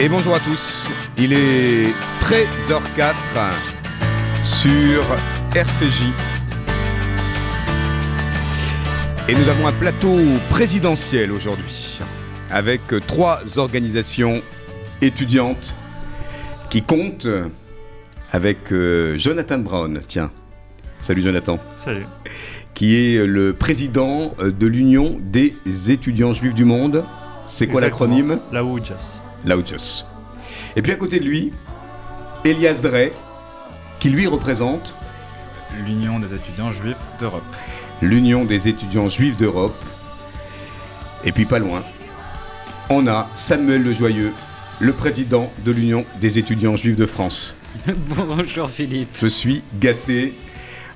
Et bonjour à tous. Il est 13h04 sur RCJ. Et nous avons un plateau présidentiel aujourd'hui avec trois organisations étudiantes qui comptent avec euh, Jonathan Brown. Tiens, salut Jonathan. Salut. Qui est le président euh, de l'Union des étudiants juifs du monde. C'est quoi l'acronyme? La UJAS. Et puis à côté de lui, Elias Drey, qui lui représente l'Union des étudiants juifs d'Europe. L'Union des étudiants juifs d'Europe. Et puis pas loin, on a Samuel Le Joyeux, le président de l'Union des étudiants juifs de France. Bonjour Philippe. Je suis gâté.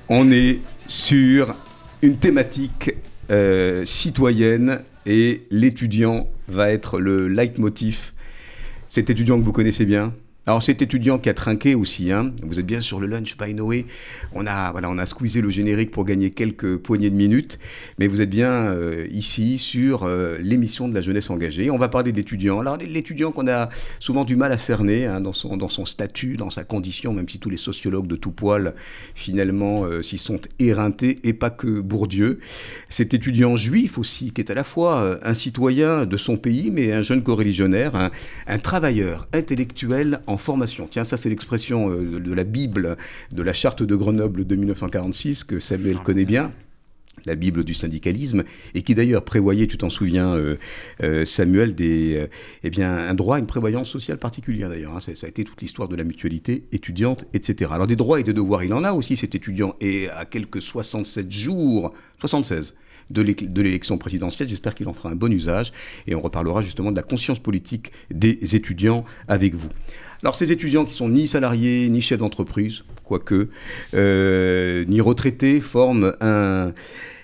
On est sur une thématique euh, citoyenne et l'étudiant va être le leitmotiv cet étudiant que vous connaissez bien, alors cet étudiant qui a trinqué aussi, hein, vous êtes bien sur le lunch by Noé, on a, voilà, on a squeezé le générique pour gagner quelques poignées de minutes, mais vous êtes bien euh, ici sur euh, l'émission de la jeunesse engagée. On va parler de l'étudiant. Alors l'étudiant qu'on a souvent du mal à cerner hein, dans, son, dans son statut, dans sa condition, même si tous les sociologues de tout poil finalement euh, s'y sont éreintés, et pas que Bourdieu. Cet étudiant juif aussi, qui est à la fois un citoyen de son pays, mais un jeune coreligionnaire, un, un travailleur intellectuel en formation. Tiens, ça c'est l'expression euh, de la Bible de la charte de Grenoble de 1946 que Samuel ah, connaît bien la Bible du syndicalisme, et qui d'ailleurs prévoyait, tu t'en souviens, euh, euh, Samuel, des, eh bien, un droit à une prévoyance sociale particulière d'ailleurs. Hein. ça, a été toute l'histoire de la mutualité étudiante, etc. Alors des droits et des devoirs, il en a aussi cet étudiant, et à quelques 67 jours, 76 de l'élection présidentielle. J'espère qu'il en fera un bon usage et on reparlera justement de la conscience politique des étudiants avec vous. Alors ces étudiants qui sont ni salariés ni chefs d'entreprise, quoique, euh, ni retraités, forment un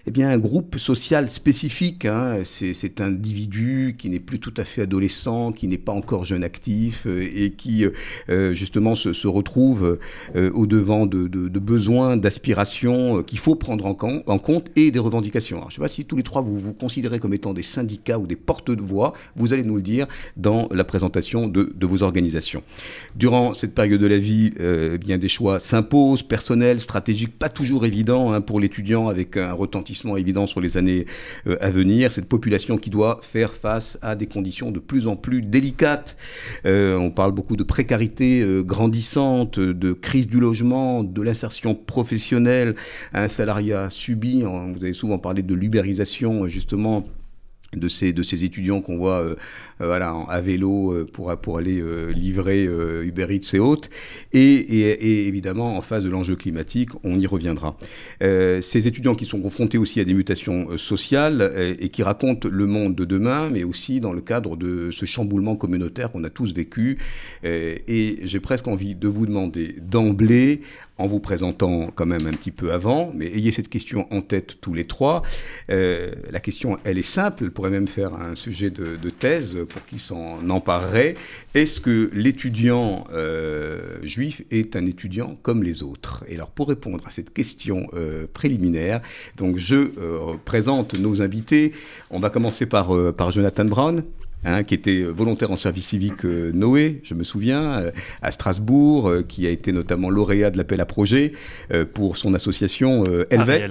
eh bien, un groupe social spécifique. Hein. C'est cet individu qui n'est plus tout à fait adolescent, qui n'est pas encore jeune actif euh, et qui, euh, justement, se, retrouve euh, au devant de, besoins, d'aspirations qu'il faut prendre en, compte et des revendications. je ne sais pas si tous les trois vous vous considérez comme étant des syndicats ou des porte-de-voix. Vous allez nous le dire dans la présentation de, vos organisations. Durant cette période de la vie, eh bien des choix s'imposent, personnels, stratégiques, pas toujours évidents hein, pour l'étudiant avec un retentissement évident sur les années euh, à venir. Cette population qui doit faire face à des conditions de plus en plus délicates. Euh, on parle beaucoup de précarité euh, grandissante, de crise du logement, de l'insertion professionnelle, un salariat subi. Vous avez souvent parlé de l'ubérisation, justement de ces, de ces étudiants qu'on voit euh, euh, voilà, à vélo euh, pour, pour aller livrer Uber Eats et autres. Et, évidemment, en face de l'enjeu climatique, on y reviendra. ces étudiants qui sont confrontés aussi à des mutations sociales et qui racontent le monde de demain, mais aussi dans le cadre de ce chamboulement communautaire qu'on a tous vécu. et j'ai presque envie de vous demander d'emblée, en vous présentant quand même un petit peu avant, mais ayez cette question en tête tous les trois. Euh, la question, elle est simple, elle pourrait même faire un sujet de, thèse pour qui s'en emparerait. Est-ce que l'étudiant euh, juif est un étudiant comme les autres? Et alors pour répondre à cette question euh, préliminaire, donc je présente nos invités. On va commencer par, par Jonathan Brown. Hein, qui était volontaire en service civique euh, Noé, je me souviens, euh, à Strasbourg, euh, qui a été notamment lauréat de l'appel à projet pour son association Helvet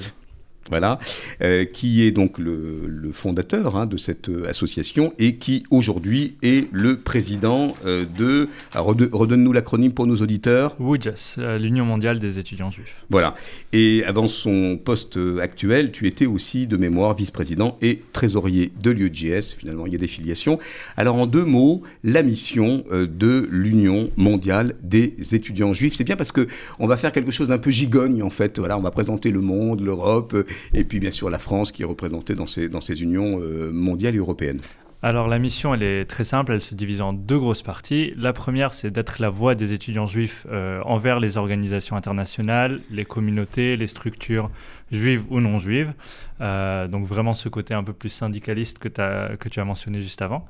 voilà, euh, qui est donc le, fondateur hein, de cette euh, association et qui aujourd'hui est le président euh, de. Redonne-nous l'acronyme pour nos auditeurs. WUJAS, l'Union mondiale des étudiants juifs. Voilà. Et avant son poste actuel, tu étais aussi de mémoire vice-président et trésorier de l'UJS. Finalement, il y a des filiations. Alors, en deux mots, la mission de l'Union mondiale des étudiants juifs. C'est bien parce que on va faire quelque chose d'un peu gigogne en fait. Voilà, on va présenter le monde, l'Europe et puis bien sûr la France qui est représentée dans ces, dans ces unions euh, mondiales et européennes. Alors la mission, elle est très simple, elle se divise en deux grosses parties. La première, c'est d'être la voix des étudiants juifs euh, envers les organisations internationales, les communautés, les structures juives ou non juives. Euh, donc vraiment ce côté un peu plus syndicaliste que, as, que tu as mentionné juste avant.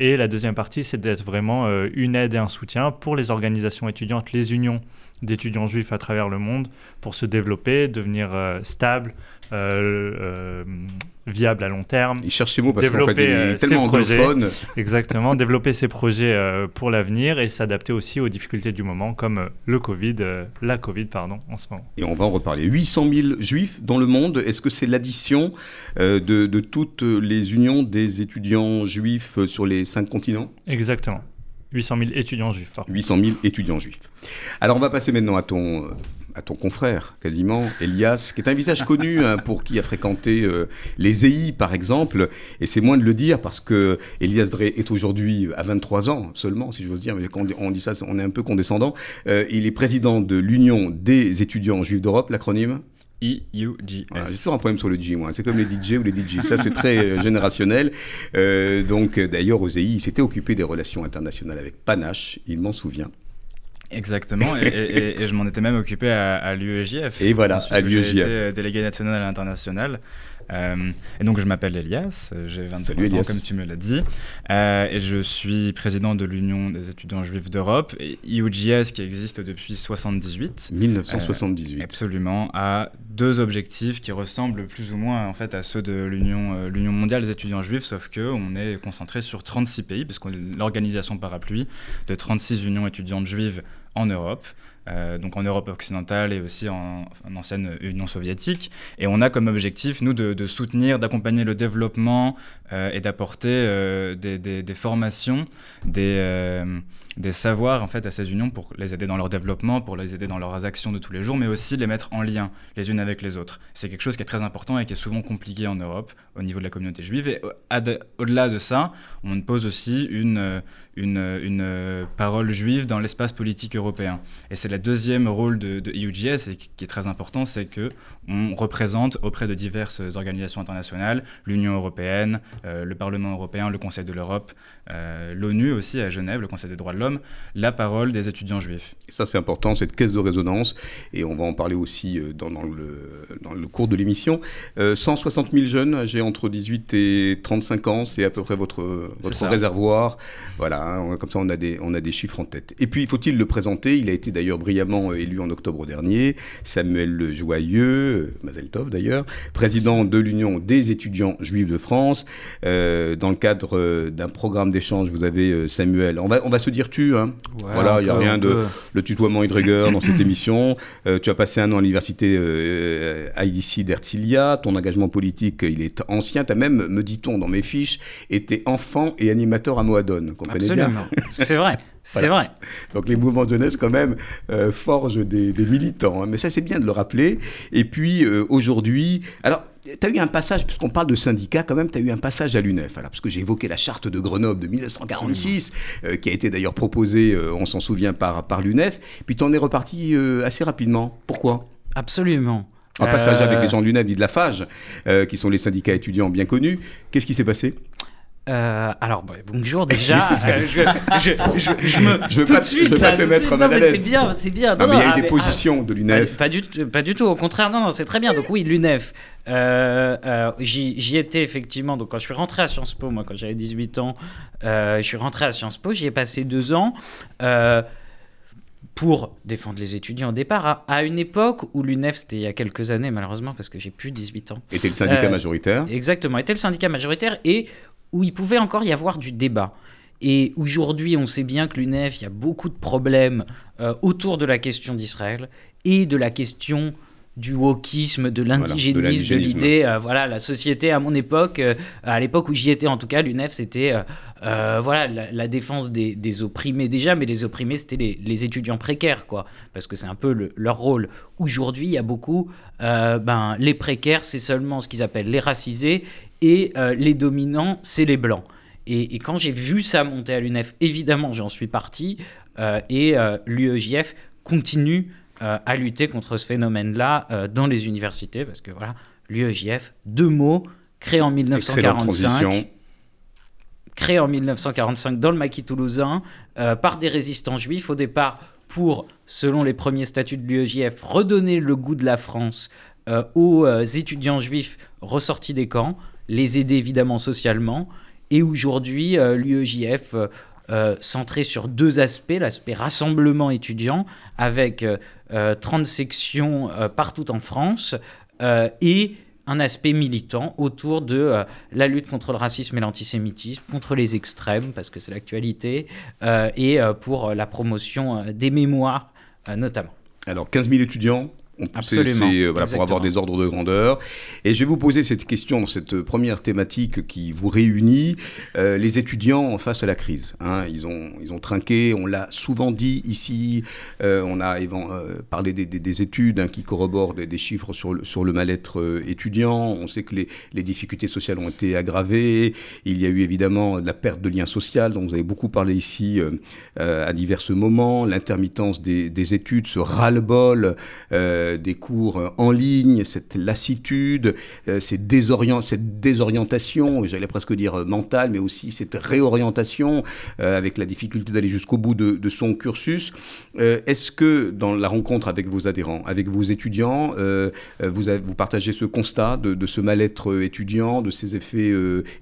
Et la deuxième partie, c'est d'être vraiment une aide et un soutien pour les organisations étudiantes, les unions d'étudiants juifs à travers le monde, pour se développer, devenir stable, euh, euh, viable à long terme. Il cherche ses mots parce qu'en fait, il est euh, tellement anglophone. Exactement, développer ses projets pour l'avenir et s'adapter aussi aux difficultés du moment, comme le Covid, la Covid, pardon, en ce moment. Et on va en reparler. 800 000 juifs dans le monde, est-ce que c'est l'addition de, de, toutes les unions des étudiants juifs sur les cinq continents? Exactement. 800 000 étudiants juifs. 800 000 étudiants juifs. Alors on va passer maintenant à ton à ton confrère, quasiment, Elias, qui est un visage connu hein, pour qui a fréquenté euh, les EI, par exemple. Et c'est moins de le dire parce que Elias Drey est aujourd'hui à 23 ans seulement, si j'ose dire, mais quand on dit ça, on est un peu condescendant. Euh, il est président de l'Union des étudiants juifs d'Europe, l'acronyme? EUGS. J'ai toujours un problème sur le G, moi. C'est comme les DJ ou les DJ. Ça, c'est très euh, générationnel. donc, d'ailleurs, aux EI, il s'était occupé des relations internationales avec Panache, il m'en souvient. Exactement, et, je m'en étais même occupé à, à l'UEJF. Et voilà, à l'UEJF. J'étais délégué national et international. Euh, et donc, je m'appelle Elias, j'ai 23 ans, comme tu me l'as dit, euh, et je suis président de l'Union des étudiants juifs d'Europe, IUGS, qui existe depuis 78. 1978. Euh, absolument, a deux objectifs qui ressemblent plus ou moins en fait à ceux de l'Union l'Union mondiale des étudiants juifs, sauf qu'on est concentré sur 36 pays, puisqu'on est l'organisation parapluie de 36 unions étudiantes juives en Europe. Euh, donc en Europe occidentale et aussi en, ancienne Union soviétique. Et on a comme objectif, nous, de, soutenir, d'accompagner le développement euh, et d'apporter euh, des, formations, des des savoirs en fait à ces unions pour les aider dans leur développement, pour les aider dans leurs actions de tous les jours, mais aussi les mettre en lien les unes avec les autres. C'est quelque chose qui est très important et qui est souvent compliqué en Europe au niveau de la communauté juive. Et au-delà de ça, on pose aussi une, une, une parole juive dans l'espace politique européen. Et c'est le deuxième rôle de, de EUGS et qui est très important, c'est que on représente auprès de diverses organisations internationales, l'Union européenne, euh, le Parlement européen, le Conseil de l'Europe, euh, l'ONU aussi à Genève, le Conseil des droits de l'homme, la parole des étudiants juifs. Et ça c'est important, cette caisse de résonance, et on va en parler aussi euh, dans, le, dans le, cours de l'émission. 160 000 jeunes j'ai entre 18 et 35 ans, c'est à peu près votre, votre réservoir. Voilà, hein, comme ça on a, des, on a des chiffres en tête. Et puis faut-il le présenter, il a été d'ailleurs brillamment élu en octobre dernier, Samuel Joyeux, Mazel Tov d'ailleurs, président de l'Union des étudiants juifs de France. Euh, dans le cadre euh, d'un programme d'échange, vous avez euh, Samuel. On va, on va se dire tu, hein. voilà, il n'y a rien de le tutoiement et dans cette émission. tu as passé un an à l'université IDC d'Ertilia. Ton engagement politique, il est ancien. Tu as même, me dit-on dans mes fiches, été enfant et animateur à Moadone. Comprenez bien C'est vrai. C'est vrai. Donc les mouvements de jeunesse, quand même, euh, forgent des, militants. Hein. Mais ça, c'est bien de le rappeler. Et puis, euh, aujourd'hui... Alors, tu as eu un passage, puisqu'on parle de syndicats, quand même, tu as eu un passage à l'UNEF. Alors, parce que j'ai évoqué la charte de Grenoble de 1946, euh, qui a été d'ailleurs proposée, on s'en souvient, par, par l'UNEF. Puis tu en es reparti assez rapidement. Pourquoi? Absolument. Un passage avec les gens de l'UNEF, dit de la FAGE, qui sont les syndicats étudiants bien connus. Qu'est-ce qui s'est passé? Euh, alors, bonjour déjà. Euh, je, je, je, me, je veux pas, suite, veux pas te mettre mal à l'aise. C'est bien, c'est bien. Non, mais il y a eu des positions de l'UNEF. Pas, du, pas du tout, au contraire, non, non c'est très bien. Donc oui, l'UNEF. Euh, j'y étais effectivement, donc quand je suis rentré à Sciences Po, moi quand j'avais 18 ans, je suis rentré à Sciences Po, j'y ai passé deux ans pour défendre les étudiants au départ, à, une époque où l'UNEF, c'était il y a quelques années malheureusement, parce que j'ai plus 18 ans. Était le syndicat majoritaire Exactement, était le syndicat majoritaire, et où il pouvait encore y avoir du débat. Et aujourd'hui, on sait bien que l'UNEF, il y a beaucoup de problèmes euh, autour de la question d'Israël et de la question du wokisme, de l'indigénisme, de l'idée, euh, voilà, la société à mon époque, euh, à l'époque où j'y étais en tout cas, l'UNEF, c'était voilà, la, défense des, opprimés déjà, mais les opprimés, c'était les, étudiants précaires, quoi, parce que c'est un peu leur rôle. Aujourd'hui, il y a beaucoup, ben, les précaires, c'est seulement ce qu'ils appellent les racisés, et euh, les dominants, c'est les blancs. Et, quand j'ai vu ça monter à l'UNEF, évidemment, j'en suis parti, euh, et euh, l'UEJF continue à lutter contre ce phénomène-là dans les universités, parce que voilà, l'UEJF, deux mots, créé en 1945 créé en 1945 dans le maquis toulousain par des résistants juifs au départ pour, selon les premiers statuts de l'UEJF, redonner le goût de la France aux étudiants juifs ressortis des camps, les aider évidemment socialement. Et aujourd'hui, l'UEJF centré sur deux aspects, l'aspect rassemblement étudiant avec 30 sections partout en France et un aspect militant autour de euh, la lutte contre le racisme et l'antisémitisme, contre les extrêmes, parce que c'est l'actualité, euh, et euh, pour la promotion des mémoires notamment. Alors 15 000 étudiants, Absolument. C'est, euh, voilà, pour avoir des ordres de grandeur. Et je vais vous poser cette question, cette première thématique qui vous réunit, euh, les étudiants face à la crise. Hein, ils, ont, ils ont trinqué, on l'a souvent dit ici, euh, on a parlé des, des, études hein, qui corroborent des, chiffres sur le, sur le mal-être étudiant. On sait que les, les, difficultés sociales ont été aggravées. Il y a eu évidemment la perte de lien social, dont vous avez beaucoup parlé ici à divers moments, l'intermittence des, des études, ce ras-le-bol. Euh, des cours euh, en ligne, cette lassitude, euh, cette, désorientation, j'allais presque dire mentale, mais aussi cette réorientation avec la difficulté d'aller jusqu'au bout de, son cursus. Est-ce que dans la rencontre avec vos adhérents, avec vos étudiants, vous, partagez ce constat de, ce mal-être étudiant, de ces effets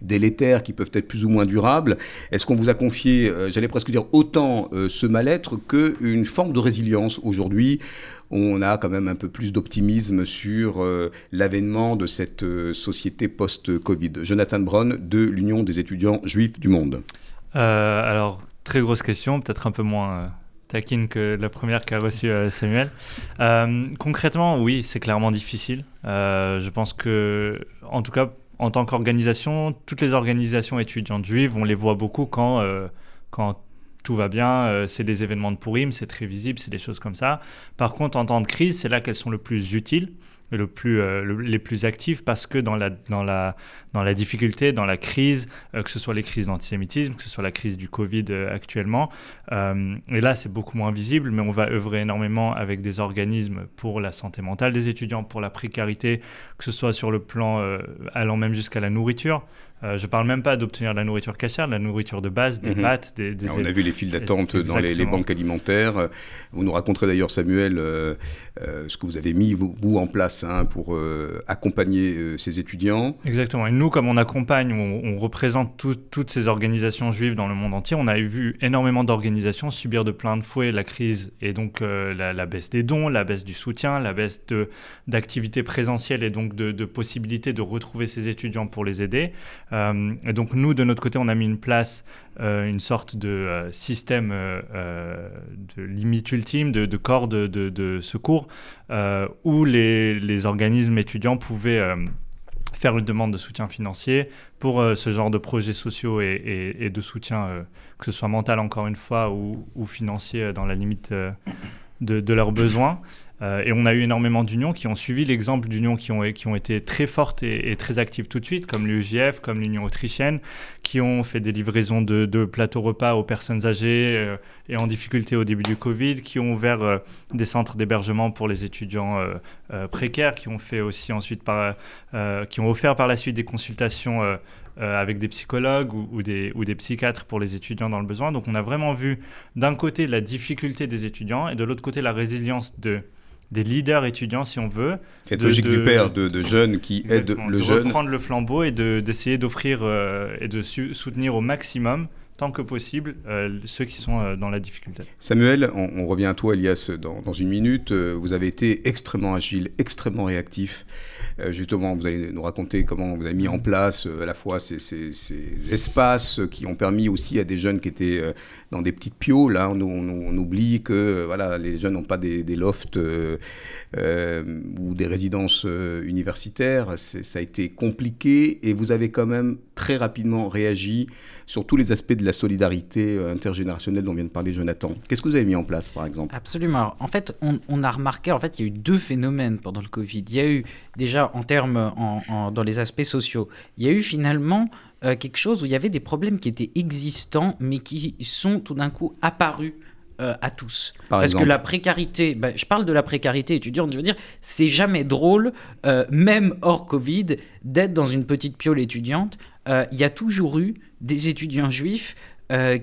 délétères qui peuvent être plus ou moins durables? Est-ce qu'on vous a confié, j'allais presque dire, autant ce mal-être qu'une forme de résilience aujourd'hui on a quand même un peu plus d'optimisme sur euh, l'avènement de cette euh, société post-Covid. Jonathan Brown de l'Union des étudiants juifs du monde. Euh, alors, très grosse question, peut-être un peu moins taquine que la première qu'a reçue Samuel. concrètement, oui, c'est clairement difficile. je pense que, en tout cas, en tant qu'organisation, toutes les organisations étudiantes juives, on les voit beaucoup quand, quand tout va bien, euh, c'est des événements de Purim, c'est très visible, c'est des choses comme ça. Par contre, en temps de crise, c'est là qu'elles sont le plus utiles le plus, euh, les plus actifs parce que dans la, dans la, dans la difficulté, dans la crise, euh, que ce soit les crises d'antisémitisme, que ce soit la crise du Covid actuellement, et là c'est beaucoup moins visible, mais on va œuvrer énormément avec des organismes pour la santé mentale des étudiants, pour la précarité, que ce soit sur le plan allant même jusqu'à la nourriture. Euh, je parle même pas d'obtenir de la nourriture cachère, de la nourriture de base, des mhm. pâtes, des, des On a vu les files d'attente dans les, banques alimentaires. Vous nous raconterez d'ailleurs, Samuel, euh, euh, ce que vous avez mis, vous, en place hein, pour accompagner ces étudiants. Exactement. Et nous, comme on accompagne, on, représente toutes ces organisations juives dans le monde entier, on a vu énormément d'organisations subir de plein de fouet la crise et donc la, baisse des dons, la baisse du soutien, la baisse d'activités présentielles et donc de, de possibilités de retrouver ces étudiants pour les aider. Euh, et donc nous, de notre côté, on a mis une place, euh, une sorte de euh, système de limite ultime, de, corps de, secours, où les, organismes étudiants pouvaient faire une demande de soutien financier pour ce genre de projets sociaux et, de soutien, que ce soit mental encore une fois ou financier dans la limite de, leurs besoins. Euh, et on a eu énormément d'unions qui ont suivi l'exemple d'unions qui ont, qui ont été très fortes et, très actives tout de suite, comme l'UGF, comme l'Union autrichienne, qui ont fait des livraisons de, plateaux repas aux personnes âgées euh, et en difficulté au début du Covid, qui ont ouvert euh, des centres d'hébergement pour les étudiants précaires, qui ont fait aussi ensuite par, qui ont offert par la suite des consultations avec des psychologues ou, des, ou des psychiatres pour les étudiants dans le besoin. Donc on a vraiment vu d'un côté la difficulté des étudiants et de l'autre côté la résilience de des leaders étudiants, si on veut. Cette logique du père de, jeunes qui aident le de jeune. De prendre le flambeau et d'essayer d'offrir euh, et de soutenir au maximum tant que possible euh, ceux qui sont euh, dans la difficulté. Samuel, on, revient à toi, Elias, dans, dans une minute. vous avez été extrêmement agile, extrêmement réactif. Justement, vous allez nous raconter comment vous avez mis en place à la fois ces, ces, espaces qui ont permis aussi à des jeunes qui étaient dans des petites pioles. Là, on, on, oublie que voilà, les jeunes n'ont pas des, lofts euh, euh, ou des résidences euh, universitaires. Ça a été compliqué et vous avez quand même très rapidement réagi sur tous les aspects de la solidarité intergénérationnelle dont vient de parler Jonathan. Qu'est-ce que vous avez mis en place, par exemple? Absolument. En fait, on, a remarqué, en fait, il y a eu deux phénomènes pendant le Covid. Il y a eu déjà en termes, en, dans les aspects sociaux, il y a eu finalement euh, quelque chose où il y avait des problèmes qui étaient existants, mais qui sont tout d'un coup apparus euh, à tous. Parce que la précarité, bah, je parle de la précarité étudiante, je veux dire, c'est jamais drôle, euh, même hors Covid, d'être dans une petite piole étudiante. Il y a toujours eu des étudiants juifs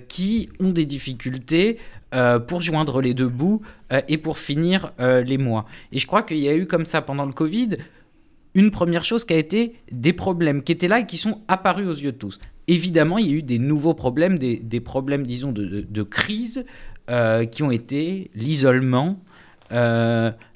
qui ont des difficultés pour joindre les deux bouts et pour finir les mois. Et je crois qu'il y a eu comme ça pendant le Covid une première chose qui a été des problèmes qui étaient là et qui sont apparus aux yeux de tous. Évidemment, il y a eu des nouveaux problèmes, des, problèmes, disons, de, crise qui ont été l'isolement,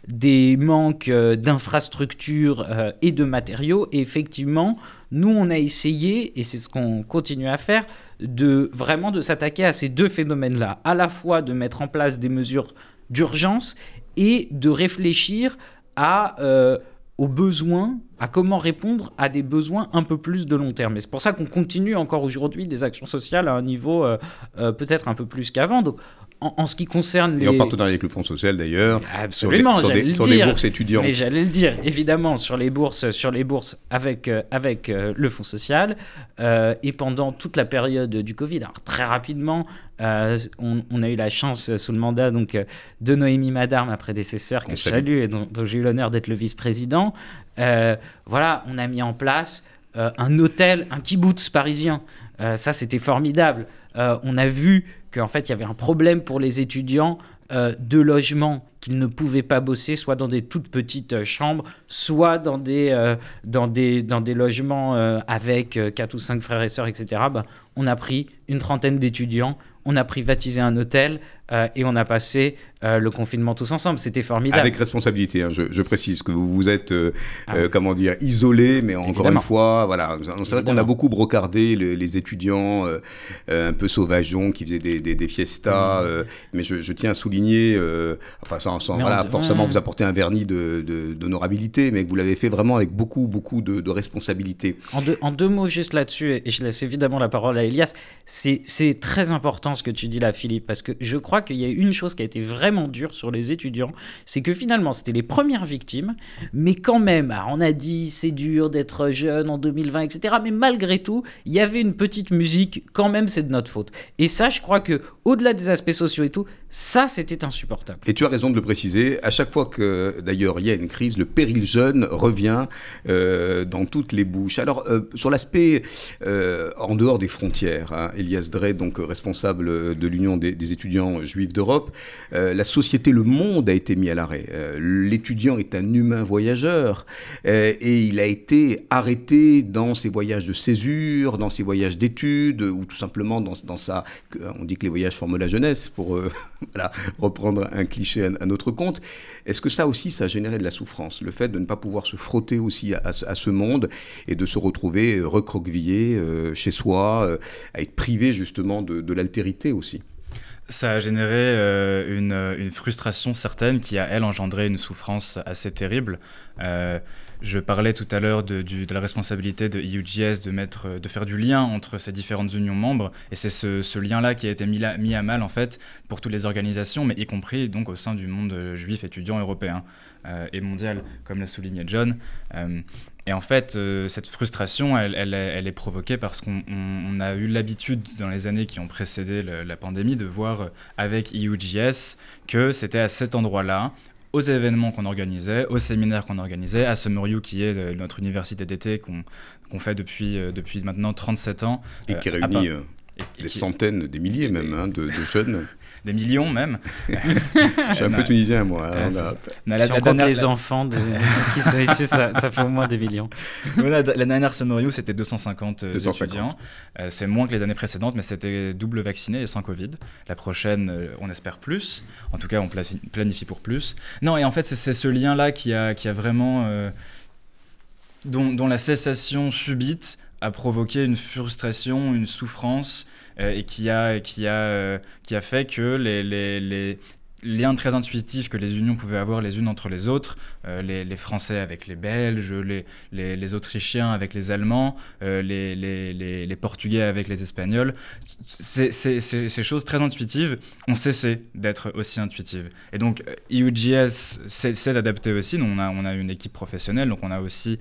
des manques d'infrastructures et de matériaux. Et effectivement, nous, on a essayé, et c'est ce qu'on continue à faire, de vraiment de s'attaquer à ces deux phénomènes-là, à la fois de mettre en place des mesures d'urgence et de réfléchir à euh, aux besoins, à comment répondre à des besoins un peu plus de long terme. Et c'est pour ça qu'on continue encore aujourd'hui des actions sociales à un niveau euh, euh, peut-être un peu plus qu'avant. Donc en, ce qui concerne les... Et en partenariat avec le Fonds social d'ailleurs. Absolument, sur les, sur les bourses étudiantes. Mais j'allais le dire, évidemment, sur les bourses, sur les bourses avec, euh, avec euh, le Fonds social. Euh, et pendant toute la période du Covid, alors très rapidement, on, a eu la chance sous le mandat donc, de Noémie Madar, ma prédécesseur, que je salue et dont, dont j'ai eu l'honneur d'être le vice-président. voilà, on a mis en place un hôtel, un kibbutz parisien. ça, c'était formidable. on a vu qu'en fait, il y avait un problème pour les étudiants euh, de logement qu'ils ne pouvaient pas bosser, soit dans des toutes petites euh, chambres, soit dans des, euh, dans des, dans des logements avec quatre ou cinq frères et sœurs, etc. Ben, on a pris une trentaine d'étudiants, on a privatisé un hôtel euh, et on a passé euh, le confinement tous ensemble. C'était formidable. Avec responsabilité, hein, je, précise que vous vous êtes, euh, ah comment dire, isolé, mais encore une fois, voilà, c'est vrai qu'on a beaucoup brocardé les, étudiants un peu sauvageons qui faisaient des, des, fiestas, mmh. mais je, tiens à souligner, enfin sans, voilà, forcément vous apporter un vernis d'honorabilité, mais que vous l'avez fait vraiment avec beaucoup, beaucoup de, responsabilité. En deux, en deux mots juste là-dessus, et je laisse évidemment la parole à Elias, c'est très important ce que tu dis là, Philippe, parce que je crois qu'il y a une chose qui a été vraiment dure sur les étudiants, c'est que finalement, c'était les premières victimes, mais quand même, on a dit c'est dur d'être jeune en 2020, etc. Mais malgré tout, il y avait une petite musique, quand même, c'est de notre faute. Et ça, je crois que au-delà des aspects sociaux et tout, ça, c'était insupportable. Et tu as raison de le préciser. À chaque fois que, d'ailleurs, il y a une crise, le péril jeune revient euh, dans toutes les bouches. Alors, euh, sur l'aspect euh, en dehors des frontières, hein, Elias Drey, donc responsable de l'Union des, étudiants juifs d'Europe, la société, le monde a été mis à l'arrêt. L'étudiant est un humain voyageur et il a été arrêté dans ses voyages de césure, dans ses voyages d'études ou tout simplement dans, dans sa. On dit que les voyages forment la jeunesse pour voilà, reprendre un cliché à, notre compte. Est-ce que ça aussi, ça a généré de la souffrance Le fait de ne pas pouvoir se frotter aussi à, ce monde et de se retrouver euh, recroquevillé euh, chez soi, euh, à être privé justement de, l'altérité aussi? Ça a généré une, une, frustration certaine qui a, elle, engendré une souffrance assez terrible. Je parlais tout à l'heure de, la responsabilité de EUGS de, faire du lien entre ces différentes unions membres, et c'est ce, lien-là qui a été mis, à mal en fait pour toutes les organisations, mais y compris donc au sein du monde juif étudiant européen euh, et mondial, comme l'a souligné John. Euh, et en fait, euh, cette frustration, elle, est provoquée parce qu'on a eu l'habitude dans les années qui ont précédé la pandémie de voir avec EUGS que c'était à cet endroit-là aux événements qu'on organisait, aux séminaires qu'on organisait, à Summer qui est notre université d'été qu'on fait depuis, euh, depuis maintenant 37 ans. Et qui euh, réunit euh, des centaines, des milliers même hein, de, jeunes. des millions même. Je suis un peu tunisien, moi. Hein, si on compte les enfants qui sont issus, ça, fait au moins des millions. la, dernière Summer c'était 250, 250, étudiants. c'est moins que les années précédentes, mais c'était double vacciné et sans Covid. La prochaine, on espère plus. En tout cas, on planifie pour plus. Non, et en fait, c'est ce lien-là qui a, qui a vraiment... Euh, dont, la cessation subite a provoqué une frustration, une souffrance, euh, et euh, qui a fait que les, les, lien très intuitif que les unions pouvaient avoir les unes entre les autres, euh, les, Français avec les Belges, les, les, Autrichiens avec les Allemands, euh, les, Portugais avec les Espagnols, ces choses très intuitives ont cessé d'être aussi intuitives. Et donc EUGS euh, s'est adapté aussi, on a, on a une équipe professionnelle, donc on a aussi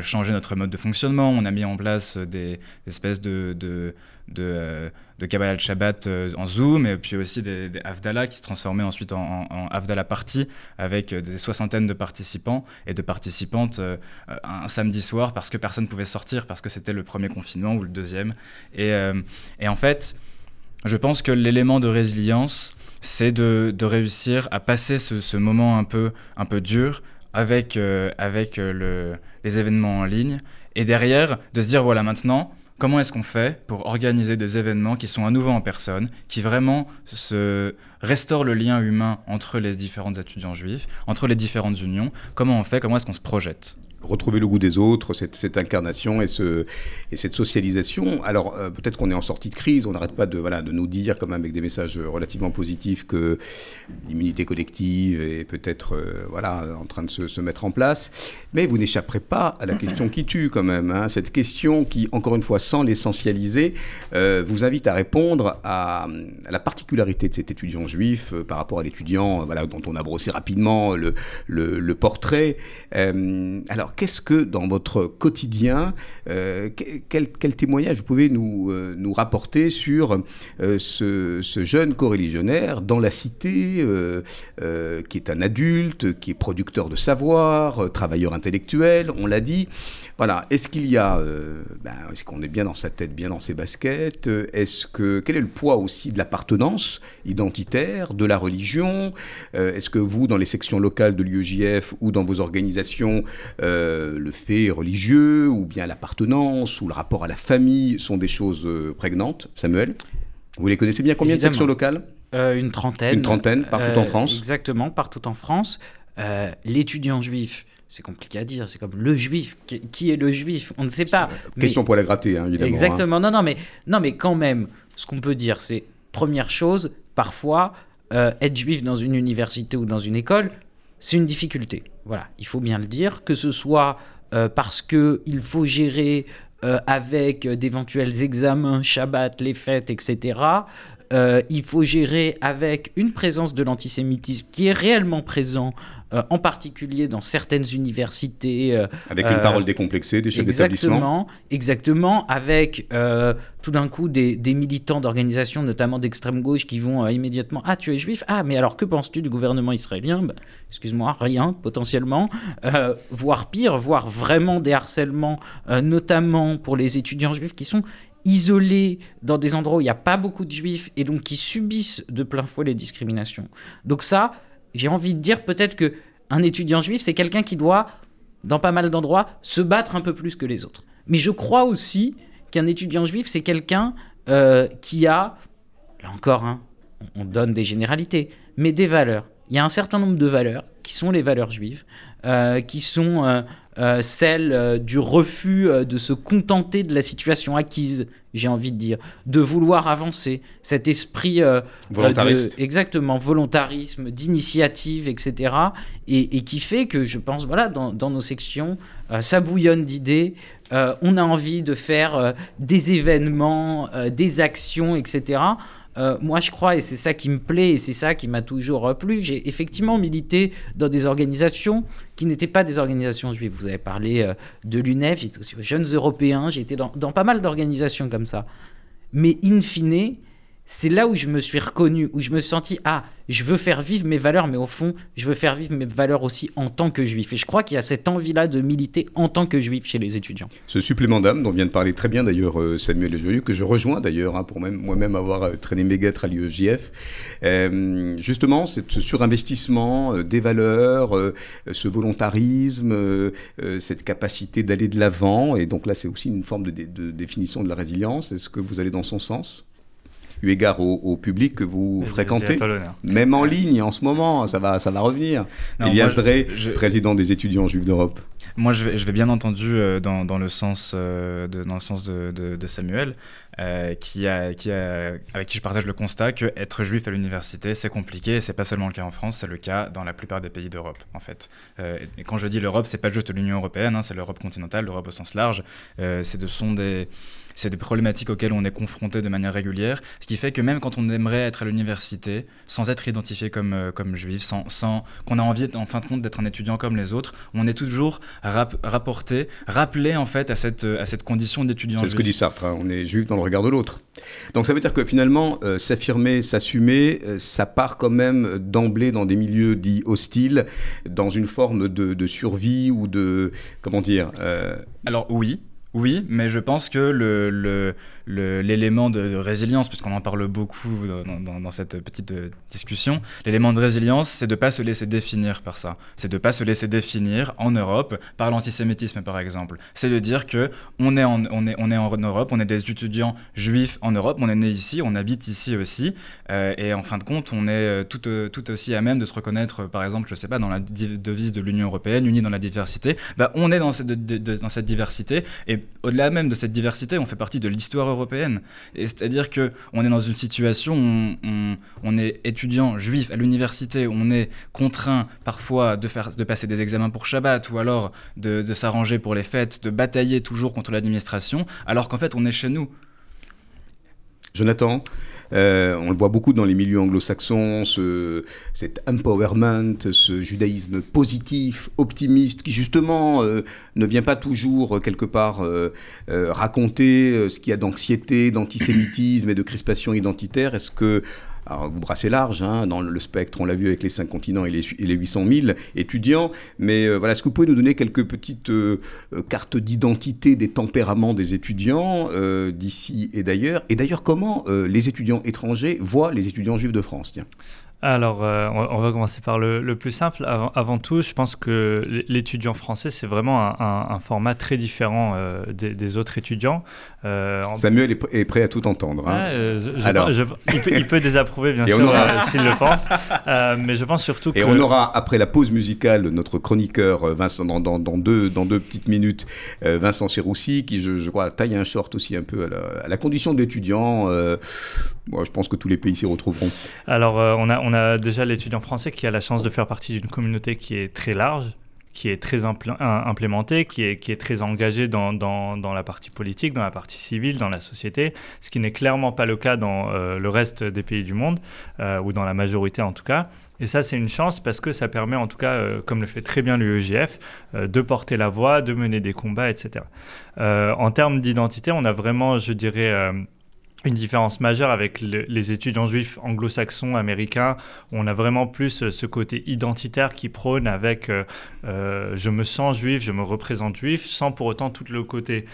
changé notre mode de fonctionnement, on a mis en place des, espèces de, de de, de euh, en Zoom, et puis aussi des, des qui se transformaient ensuite en, en, Party, avec des soixantaines de participants et de participantes un samedi soir, parce que personne ne pouvait sortir, parce que c'était le premier confinement ou le deuxième. Et, et en fait, Je pense que l'élément de résilience, c'est de, réussir à passer ce, moment un peu, un peu dur avec, euh, avec euh, les événements en ligne et derrière de se dire voilà maintenant comment est-ce qu'on fait pour organiser des événements qui sont à nouveau en personne, qui vraiment se restaurent le lien humain entre les différents étudiants juifs, entre les différentes unions, comment on fait, comment est-ce qu'on se projette? Retrouver le goût des autres, cette, incarnation et, ce, et, cette socialisation. Alors euh, peut-être qu'on est en sortie de crise, on n'arrête pas de, voilà, de nous dire, quand même avec des messages relativement positifs, que l'immunité collective est peut-être euh, voilà, en train de se, mettre en place. Mais vous n'échapperez pas à la question qui tue quand même. Hein. Cette question qui, encore une fois, sans l'essentialiser, euh, vous invite à répondre à, la particularité de cet étudiant juif par rapport à l'étudiant voilà, dont on a brossé rapidement le, le portrait. alors qu'est-ce que dans votre quotidien, euh, quel, témoignage vous pouvez nous, euh, nous rapporter sur euh, ce, jeune coreligionnaire dans la cité, qui est un adulte, qui est producteur de savoir, travailleur intellectuel, on l'a dit. Voilà, est-ce qu'il y a, ben, est-ce qu'on est bien dans sa tête, bien dans ses baskets Est-ce que quel est le poids aussi de l'appartenance identitaire, de la religion Est-ce que vous, dans les sections locales de l'UEJF ou dans vos organisations, le fait religieux, ou bien l'appartenance, ou le rapport à la famille sont des choses euh, prégnantes. Samuel, vous les connaissez bien Combien de sections locales? Euh, Une trentaine. Une trentaine, partout en France Exactement, partout en France. L'étudiant juif, c'est compliqué à dire, c'est comme le juif. Qui, est le juif? On ne sait pas. Question pour la gratter, hein, évidemment. Hein. Exactement. Non, non, mais, non, mais quand même, ce qu'on peut dire, c'est première chose, parfois, être juif dans une université ou dans une école, c'est une difficulté. Voilà, il faut bien le dire, que ce soit euh, parce qu'il faut gérer euh, avec d'éventuels examens, Shabbat, les fêtes, etc. Euh, il faut gérer avec une présence de l'antisémitisme qui est réellement présent euh, en particulier dans certaines universités. Euh, avec une parole décomplexée des chefs d'établissement. Exactement, avec tout d'un coup des, militants d'organisations, notamment d'extrême gauche, qui vont immédiatement Ah, tu es juif? Ah, mais alors que penses-tu du gouvernement israélien? Bah, Excuse-moi, rien, potentiellement. voire pire, voire vraiment des harcèlements, notamment pour les étudiants juifs qui sont isolés dans des endroits où il n'y a pas beaucoup de juifs et donc qui subissent de plein fouet les discriminations. Donc ça, j'ai envie de dire peut-être que un étudiant juif, c'est quelqu'un qui doit, dans pas mal d'endroits, se battre un peu plus que les autres. Mais je crois aussi qu'un étudiant juif, c'est quelqu'un euh, qui a, là encore, hein, on donne des généralités, mais des valeurs. Il y a un certain nombre de valeurs qui sont les valeurs juives, euh, qui sont euh, euh, celles du refus de se contenter de la situation acquise, j'ai envie de dire, de vouloir avancer, cet esprit volontariste, exactement volontarisme, d'initiative, etc. Et, qui fait que je pense, voilà, dans, dans nos sections, ça bouillonne d'idées. on a envie de faire des événements, des actions, etc. Euh, moi, je crois, et c'est ça qui me plaît, et c'est ça qui m'a toujours plu, j'ai effectivement milité dans des organisations qui n'étaient pas des organisations juives. Vous avez parlé euh, de l'UNEF, j'étais aussi aux Jeunes Européens, j'ai été dans, dans, pas mal d'organisations comme ça. Mais in fine, c'est là où je me suis reconnu, où je me suis senti, ah, je veux faire vivre mes valeurs, mais au fond, je veux faire vivre mes valeurs aussi en tant que juif. Et je crois qu'il y a cette envie-là de militer en tant que juif chez les étudiants. Ce supplément d'âme dont vient de parler très bien d'ailleurs euh, Samuel Joyeux, que je rejoins d'ailleurs, hein, pour même, moi-même avoir euh, traîné mes guêtres à l'UEJF, euh, justement, ce surinvestissement des valeurs, ce volontarisme, cette capacité d'aller de l'avant, et donc là c'est aussi une forme de définition de la résilience. Est-ce que vous allez dans son sens? Eu égard au, public que vous fréquentez. Même en ligne en ce moment, ça va, ça va revenir. Il y Drey, président des étudiants juifs d'Europe. Moi, je vais, je vais, bien entendu euh, dans, dans, le sens, euh, de, dans le sens de, de, Samuel, euh, qui a, qui a, avec qui je partage le constat que être juif à l'université, c'est compliqué. Et c'est pas seulement le cas en France, c'est le cas dans la plupart des pays d'Europe, en fait. et quand je dis l'Europe, c'est pas juste l'Union européenne, hein, c'est l'Europe continentale, l'Europe au sens large. c'est de sont des c'est des problématiques auxquelles on est confronté de manière régulière, ce qui fait que même quand on aimerait être à l'université, sans être identifié comme, euh, comme juif, sans, sans qu'on a envie en fin de compte d'être un étudiant comme les autres, on est toujours rapporté, rappelé en fait à cette, à cette condition d'étudiant C'est ce que dit Sartre, hein. on est juif dans le regard de l'autre. Donc ça veut dire que finalement, euh, s'affirmer, s'assumer, euh, ça part quand même d'emblée dans des milieux dits hostiles, dans une forme de, de survie ou de... comment dire Alors oui, Oui, mais je pense que l'élément le, de, résilience, puisqu'on en parle beaucoup dans, cette petite euh, discussion, l'élément de résilience, c'est de ne pas se laisser définir par ça. C'est de ne pas se laisser définir en Europe par l'antisémitisme, par exemple. C'est de dire que on est, en, on, est, on est en Europe, on est des étudiants juifs en Europe, on est né ici, on habite ici aussi, euh, et en fin de compte, on est euh, tout, tout, aussi à même de se reconnaître, par exemple, je sais pas, dans la devise de l'Union européenne, unie dans la diversité. Bah, on est dans cette, dans cette diversité, et au-delà même de cette diversité, on fait partie de l'histoire européenne. Et c'est-à-dire que on est dans une situation où on, est étudiant juif à l'université, on est contraint parfois de, faire, de passer des examens pour Shabbat ou alors de, de s'arranger pour les fêtes, de batailler toujours contre l'administration, alors qu'en fait on est chez nous. Jonathan, euh, on le voit beaucoup dans les milieux anglo-saxons, ce, cet empowerment, ce judaïsme positif, optimiste, qui justement euh, ne vient pas toujours euh, quelque part raconter ce qu'il y a d'anxiété, d'antisémitisme et de crispation identitaire. Est-ce que alors, vous brassez large hein, dans le spectre, on l'a vu avec les 5 continents et les, les 800 000 étudiants, mais euh, voilà, est-ce que vous pouvez nous donner quelques petites euh, euh, cartes d'identité des tempéraments des étudiants d'ici et d'ailleurs? Et d'ailleurs, comment les étudiants étrangers voient les étudiants juifs de France? Alors, euh, on, va commencer par le, plus simple. Avant, tout, je pense que l'étudiant français, c'est vraiment un, format très différent euh, des, autres étudiants. Euh, Samuel est, prêt à tout entendre. Hein. Alors. il, peut, désapprouver, bien sûr, s'il le pense. mais je pense surtout que... Et on aura, après la pause musicale, notre chroniqueur, Vincent, dans, deux, dans deux petites minutes, Vincent Siroussi, qui, je, crois, taille un short aussi un peu à la, condition d'étudiant. Moi, je pense que tous les pays s'y retrouveront. Alors, on a on a déjà l'étudiant français qui a la chance de faire partie d'une communauté qui est très large, qui est très implémentée, qui est, très engagée dans, la partie politique, dans la partie civile, dans la société, ce qui n'est clairement pas le cas dans euh, le reste des pays du monde, euh, ou dans la majorité en tout cas. Et ça, c'est une chance parce que ça permet, en tout cas, euh, comme le fait très bien l'UEJF, de porter la voix, de mener des combats, etc. en termes d'identité, on a vraiment, je dirais, une différence majeure avec les étudiants juifs anglo-saxons, américains. On a vraiment plus euh, ce côté identitaire qui prône avec euh, euh, je me sens juif, je me représente juif, sans pour autant tout le côté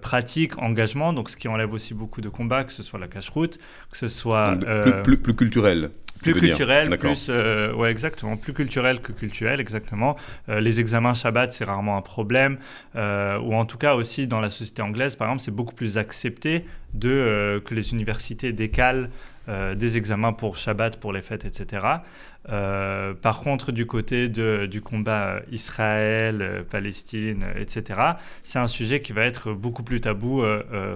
pratique, engagement, donc ce qui enlève aussi beaucoup de combats, que ce soit la cache-route, que ce soit... plus, plus, culturel plus culturel, plus euh, ouais exactement, plus culturel que culturel exactement. Euh, les examens Shabbat c'est rarement un problème, euh, ou en tout cas aussi dans la société anglaise par exemple c'est beaucoup plus accepté de que les universités décalent des examens pour Shabbat, pour les fêtes, etc. par contre, du côté de, du combat Israël, Palestine, etc., c'est un sujet qui va être beaucoup plus tabou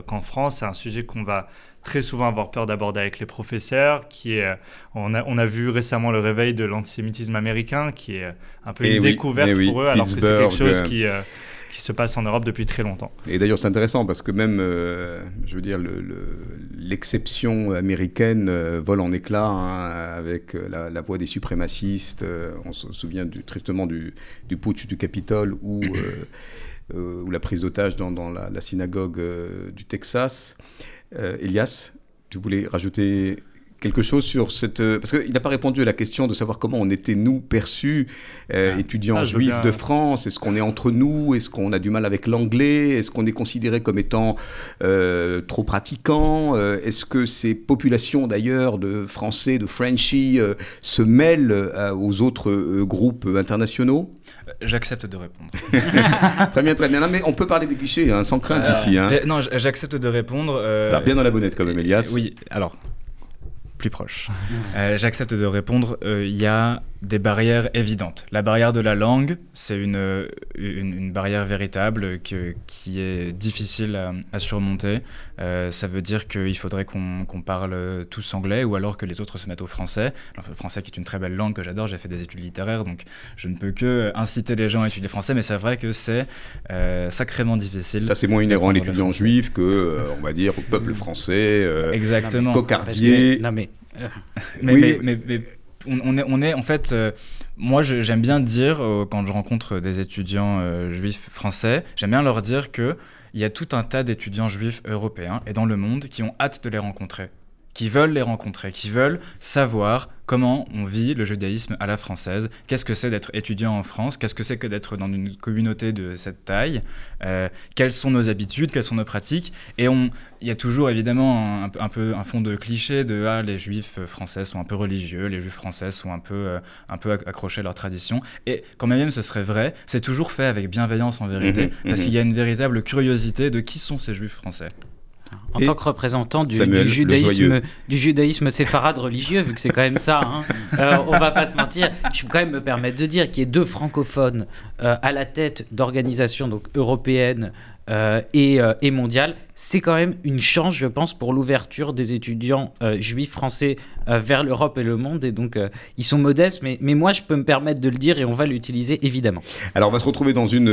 qu'en France. C'est un sujet qu'on va très souvent avoir peur d'aborder avec les professeurs, qui est, euh, on, a, on a vu récemment le réveil de l'antisémitisme américain, qui est un peu une découverte pour eux, alors que c'est quelque chose qui, euh, qui se passe en Europe depuis très longtemps. Et d'ailleurs, c'est intéressant parce que même, euh, je veux dire, l'exception américaine vole en éclats hein, avec la, voix des suprémacistes. on se souvient du, tristement du, du putsch du Capitole ou, ou la prise d'otage dans, dans la, la, synagogue du Texas. Euh, Elias, tu voulais rajouter quelque chose sur cette... Euh, parce qu'il n'a pas répondu à la question de savoir comment on était, nous, perçus, euh, ah. étudiants ah, juifs de France. Est-ce qu'on est entre nous? Est-ce qu'on a du mal avec l'anglais? Est-ce qu'on est considéré comme étant trop pratiquant? Est-ce que ces populations, d'ailleurs, de Français, de Frenchies, se mêlent aux autres groupes internationaux? J'accepte de répondre. très bien, très bien. Non, mais on peut parler des clichés, hein, sans crainte ici. Hein. Non, j'accepte de répondre. Alors, bien dans la bonnette quand même, Elias. Oui, alors, plus proche. Euh, j'accepte de répondre. Euh, il y a des barrières évidentes. La barrière de la langue, c'est une, une, barrière véritable que, qui est difficile à, surmonter. Euh, ça veut dire qu'il faudrait qu'on parle tous anglais ou alors que les autres se mettent au français. le français qui est une très belle langue que j'adore, j'ai fait des études littéraires, donc je ne peux que inciter les gens à étudier français, mais c'est vrai que c'est sacrément difficile. Ça, c'est moins inhérent à l'étudiant juif que, on va dire, au peuple français. Exactement. Cocardier. Non, mais mais, mais, on, est, on est en fait. Euh, moi, j'aime bien dire, euh, quand je rencontre des étudiants euh, juifs français, j'aime bien leur dire qu'il y a tout un tas d'étudiants juifs européens et dans le monde qui ont hâte de les rencontrer qui veulent les rencontrer, qui veulent savoir comment on vit le judaïsme à la française, qu'est-ce que c'est d'être étudiant en France, qu'est-ce que c'est que d'être dans une communauté de cette taille, euh, quelles sont nos habitudes, quelles sont nos pratiques? Et on, il y a toujours évidemment un, peu un fond de cliché de ah, les juifs français sont un peu religieux, les juifs français sont un peu, euh, un peu accrochés à leurs traditions. Et quand même ce serait vrai, c'est toujours fait avec bienveillance en vérité, mhm, parce mhm. qu'il y a une véritable curiosité de qui sont ces juifs français. En tant que représentant du, judaïsme, du judaïsme séfarade religieux, vu que c'est quand même ça, hein, euh, on va pas se mentir, je peux quand même me permettre de dire qu'il y ait deux francophones euh, à la tête d'organisations donc européennes euh, et, et mondiales c'est quand même une chance, je pense, pour l'ouverture des étudiants euh, juifs français euh, vers l'Europe et le monde. Et donc, euh, ils sont modestes, mais, mais moi, je peux me permettre de le dire et on va l'utiliser évidemment. Alors, on va se retrouver dans, une,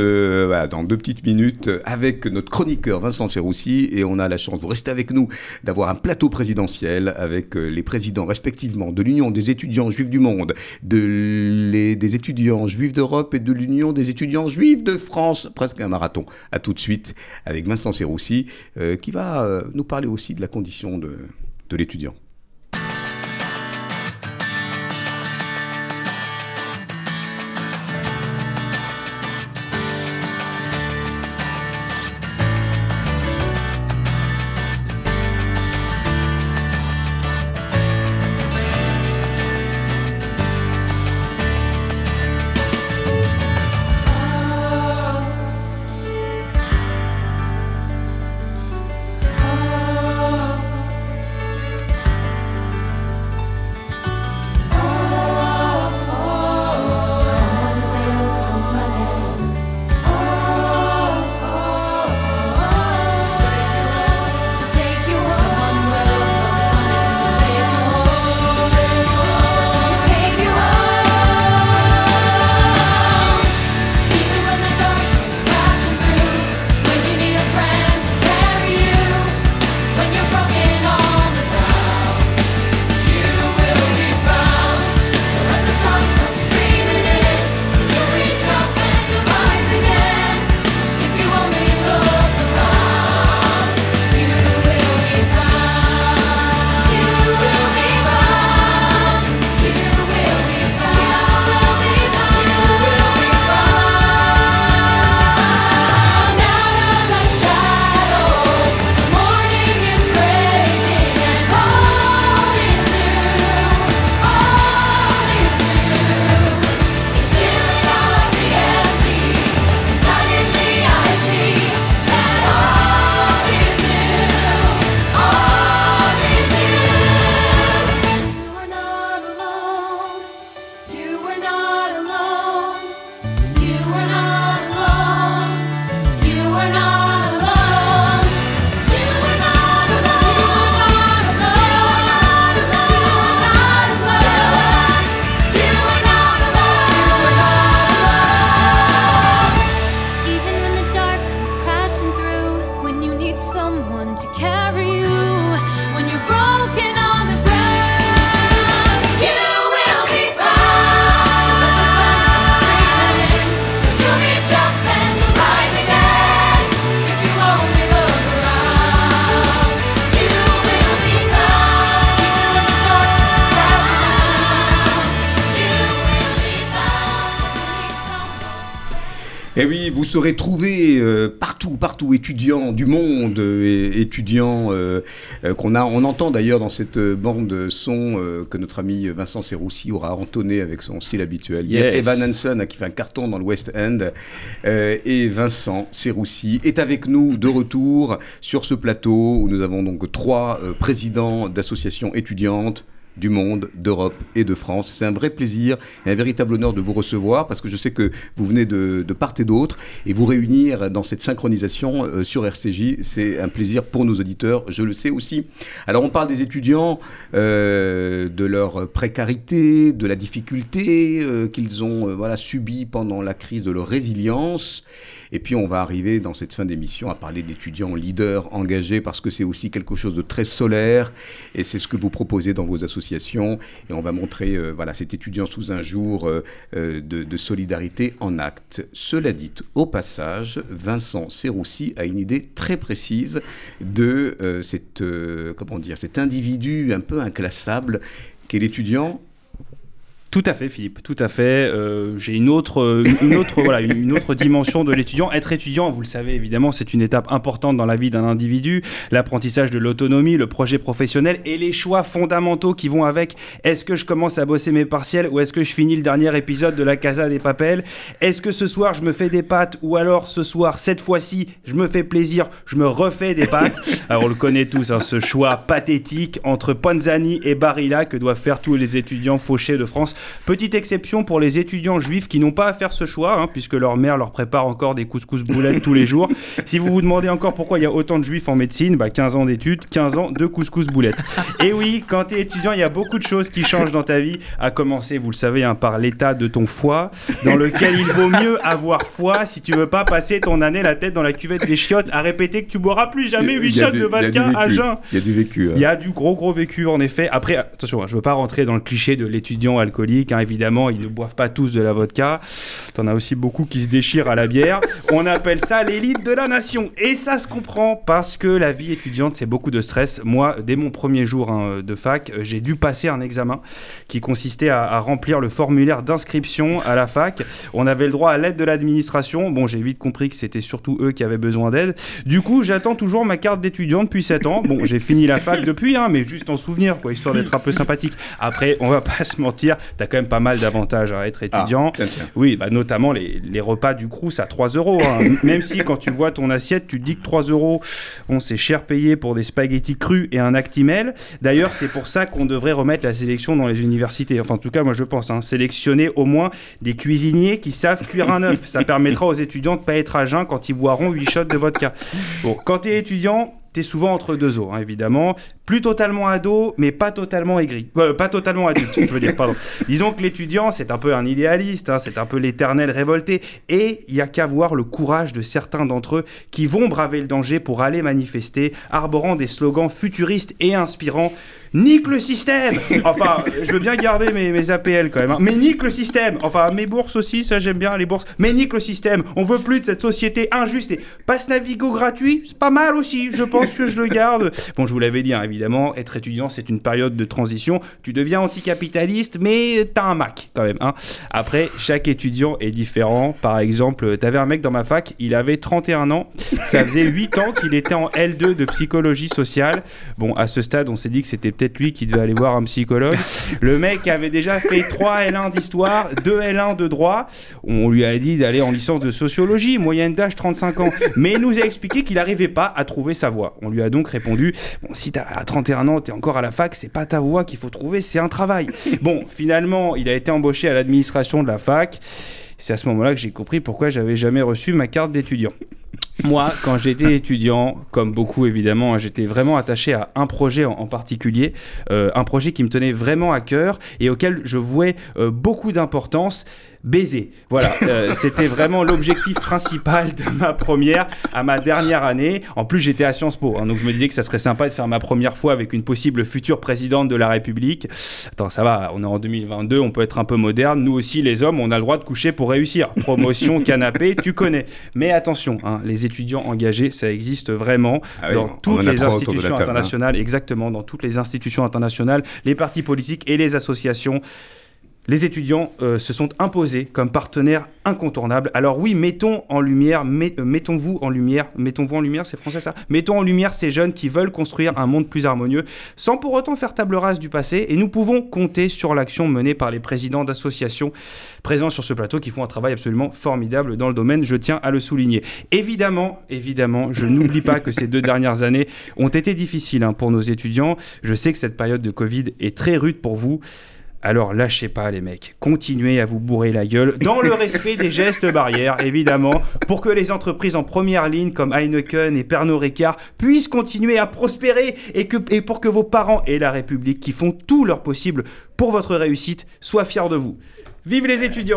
dans deux petites minutes avec notre chroniqueur Vincent Ferroussi. Et on a la chance, vous restez avec nous, d'avoir un plateau présidentiel avec les présidents respectivement de l'Union des étudiants juifs du monde, de les, des étudiants juifs d'Europe et de l'Union des étudiants juifs de France. Presque un marathon. À tout de suite avec Vincent Ferroussi. Euh, qui va euh, nous parler aussi de la condition de l'étudiant. Serez trouvé euh, partout, partout, étudiants du monde, euh, étudiants euh, qu'on a, on entend d'ailleurs dans cette bande son que notre ami Vincent Serroussi aura entonné avec son style habituel. Il y a Evan Hansen qui fait un carton dans le West End et Vincent Serroussi est avec nous de retour sur ce plateau où nous avons donc trois présidents d'associations étudiantes du monde, d'Europe et de France. C'est un vrai plaisir et un véritable honneur de vous recevoir parce que je sais que vous venez de, part et d'autre et vous réunir dans cette synchronisation euh, sur RCJ, c'est un plaisir pour nos auditeurs, je le sais aussi. Alors on parle des étudiants, euh, de leur précarité, de la difficulté euh, qu'ils ont voilà, subie pendant la crise de leur résilience. Et puis on va arriver dans cette fin d'émission à parler d'étudiants leaders engagés parce que c'est aussi quelque chose de très solaire et c'est ce que vous proposez dans vos associations. Et on va montrer euh, voilà, cet étudiant sous un jour euh, euh, de, solidarité en acte. Cela dit, au passage, Vincent Serroussi a une idée très précise de cette, comment dire, cet individu un peu inclassable qu'est l'étudiant tout à fait, Philippe, tout à fait. Euh, j'ai une autre, une autre, voilà, une, autre dimension de l'étudiant. Être étudiant, vous le savez évidemment, c'est une étape importante dans la vie d'un individu. L'apprentissage de l'autonomie, le projet professionnel et les choix fondamentaux qui vont avec. Est-ce que je commence à bosser mes partiels ou est-ce que je finis le dernier épisode de la Casa des Papels? Est-ce que ce soir je me fais des pâtes ou alors ce soir, cette fois-ci, je me fais plaisir, je me refais des pâtes? Alors on le connaît tous, hein, ce choix pathétique entre Panzani et Barilla que doivent faire tous les étudiants fauchés de France. Petite exception pour les étudiants juifs qui n'ont pas à faire ce choix, hein, puisque leur mère leur prépare encore des couscous boulettes tous les jours. Si vous vous demandez encore pourquoi il y a autant de juifs en médecine, bah 15 ans d'études, 15 ans de couscous boulettes. Et oui, quand tu es étudiant, il y a beaucoup de choses qui changent dans ta vie, à commencer, vous le savez, hein, par l'état de ton foie, dans lequel il vaut mieux avoir foi si tu veux pas passer ton année la tête dans la cuvette des chiottes à répéter que tu boiras plus jamais 8 shots de vodka à jeun. Il y a du vécu. Hein. Il y a du gros gros vécu en effet. Après, attention, je veux pas rentrer dans le cliché de l'étudiant alcoolique évidemment, ils ne boivent pas tous de la vodka. T'en as aussi beaucoup qui se déchirent à la bière. On appelle ça l'élite de la nation. Et ça se comprend parce que la vie étudiante, c'est beaucoup de stress. Moi, dès mon premier jour hein, de fac, j'ai dû passer un examen qui consistait à, remplir le formulaire d'inscription à la fac. On avait le droit à l'aide de l'administration. Bon, j'ai vite compris que c'était surtout eux qui avaient besoin d'aide. Du coup, j'attends toujours ma carte d'étudiant depuis 7 ans. Bon, j'ai fini la fac depuis, hein, mais juste en souvenir, quoi, histoire d'être un peu sympathique. Après, on va pas se mentir, t'as quand même pas mal d'avantages à être ah, étudiant. oui, bah, notamment les, les, repas du Crous à 3 euros. Hein. Même si quand tu vois ton assiette, tu te dis que 3 euros, bon, c'est cher payé pour des spaghettis crus et un actimel. D'ailleurs, c'est pour ça qu'on devrait remettre la sélection dans les universités. Enfin, en tout cas, moi je pense, hein, sélectionner au moins des cuisiniers qui savent cuire un œuf. Ça permettra aux étudiants de pas être à jeun quand ils boiront 8 shots de vodka. Bon, quand tu es étudiant, t'es souvent entre deux eaux, hein, évidemment. Plus totalement ado, mais pas totalement aigri. Euh, pas totalement adulte, je veux dire, pardon. Disons que l'étudiant, c'est un peu un idéaliste, hein, c'est un peu l'éternel révolté. Et il y a qu'à voir le courage de certains d'entre eux qui vont braver le danger pour aller manifester, arborant des slogans futuristes et inspirants nique le système Enfin, je veux bien garder mes, APL quand même, hein. mais nique le système Enfin, mes bourses aussi, ça j'aime bien les bourses, mais nique le système On veut plus de cette société injuste et passe Navigo gratuit, c'est pas mal aussi, je pense que je le garde. Bon, je vous l'avais dit, hein, évidemment, être étudiant, c'est une période de transition. Tu deviens anticapitaliste, mais t'as un Mac quand même. Hein. Après, chaque étudiant est différent. Par exemple, t'avais un mec dans ma fac, il avait 31 ans, ça faisait 8 ans qu'il était en L2 de psychologie sociale. Bon, à ce stade, on s'est dit que c'était peut-être lui qui devait aller voir un psychologue. Le mec avait déjà fait 3 L1 d'histoire, 2 L1 de droit. On lui a dit d'aller en licence de sociologie, moyenne d'âge 35 ans. Mais il nous a expliqué qu'il n'arrivait pas à trouver sa voie. On lui a donc répondu bon, si tu as 31 ans, tu es encore à la fac, c'est pas ta voie qu'il faut trouver, c'est un travail. Bon, finalement, il a été embauché à l'administration de la fac. C'est à ce moment-là que j'ai compris pourquoi j'avais jamais reçu ma carte d'étudiant. Moi, quand j'étais étudiant, comme beaucoup évidemment, j'étais vraiment attaché à un projet en, particulier, euh, un projet qui me tenait vraiment à cœur et auquel je vouais euh, beaucoup d'importance baiser. Voilà, euh, c'était vraiment l'objectif principal de ma première à ma dernière année. En plus, j'étais à Sciences Po, hein, donc je me disais que ça serait sympa de faire ma première fois avec une possible future présidente de la République. Attends, ça va, on est en 2022, on peut être un peu moderne. Nous aussi, les hommes, on a le droit de coucher pour réussir. Promotion, canapé, tu connais. Mais attention, hein, les étudiants engagés, ça existe vraiment ah dans toutes les institutions hein. internationales, exactement, dans toutes les institutions internationales, les partis politiques et les associations les étudiants euh, se sont imposés comme partenaires incontournables. Alors oui, mettons en lumière, euh, mettons-vous en lumière, mettons-vous en lumière, c'est français ça Mettons en lumière ces jeunes qui veulent construire un monde plus harmonieux, sans pour autant faire table rase du passé, et nous pouvons compter sur l'action menée par les présidents d'associations présents sur ce plateau qui font un travail absolument formidable dans le domaine, je tiens à le souligner. Évidemment, évidemment, je n'oublie pas que ces deux dernières années ont été difficiles hein, pour nos étudiants. Je sais que cette période de Covid est très rude pour vous. Alors lâchez pas les mecs, continuez à vous bourrer la gueule dans le respect des gestes barrières évidemment pour que les entreprises en première ligne comme Heineken et Pernod Ricard puissent continuer à prospérer et, et pour que vos parents et la République qui font tout leur possible pour votre réussite soient fiers de vous. Vive les étudiants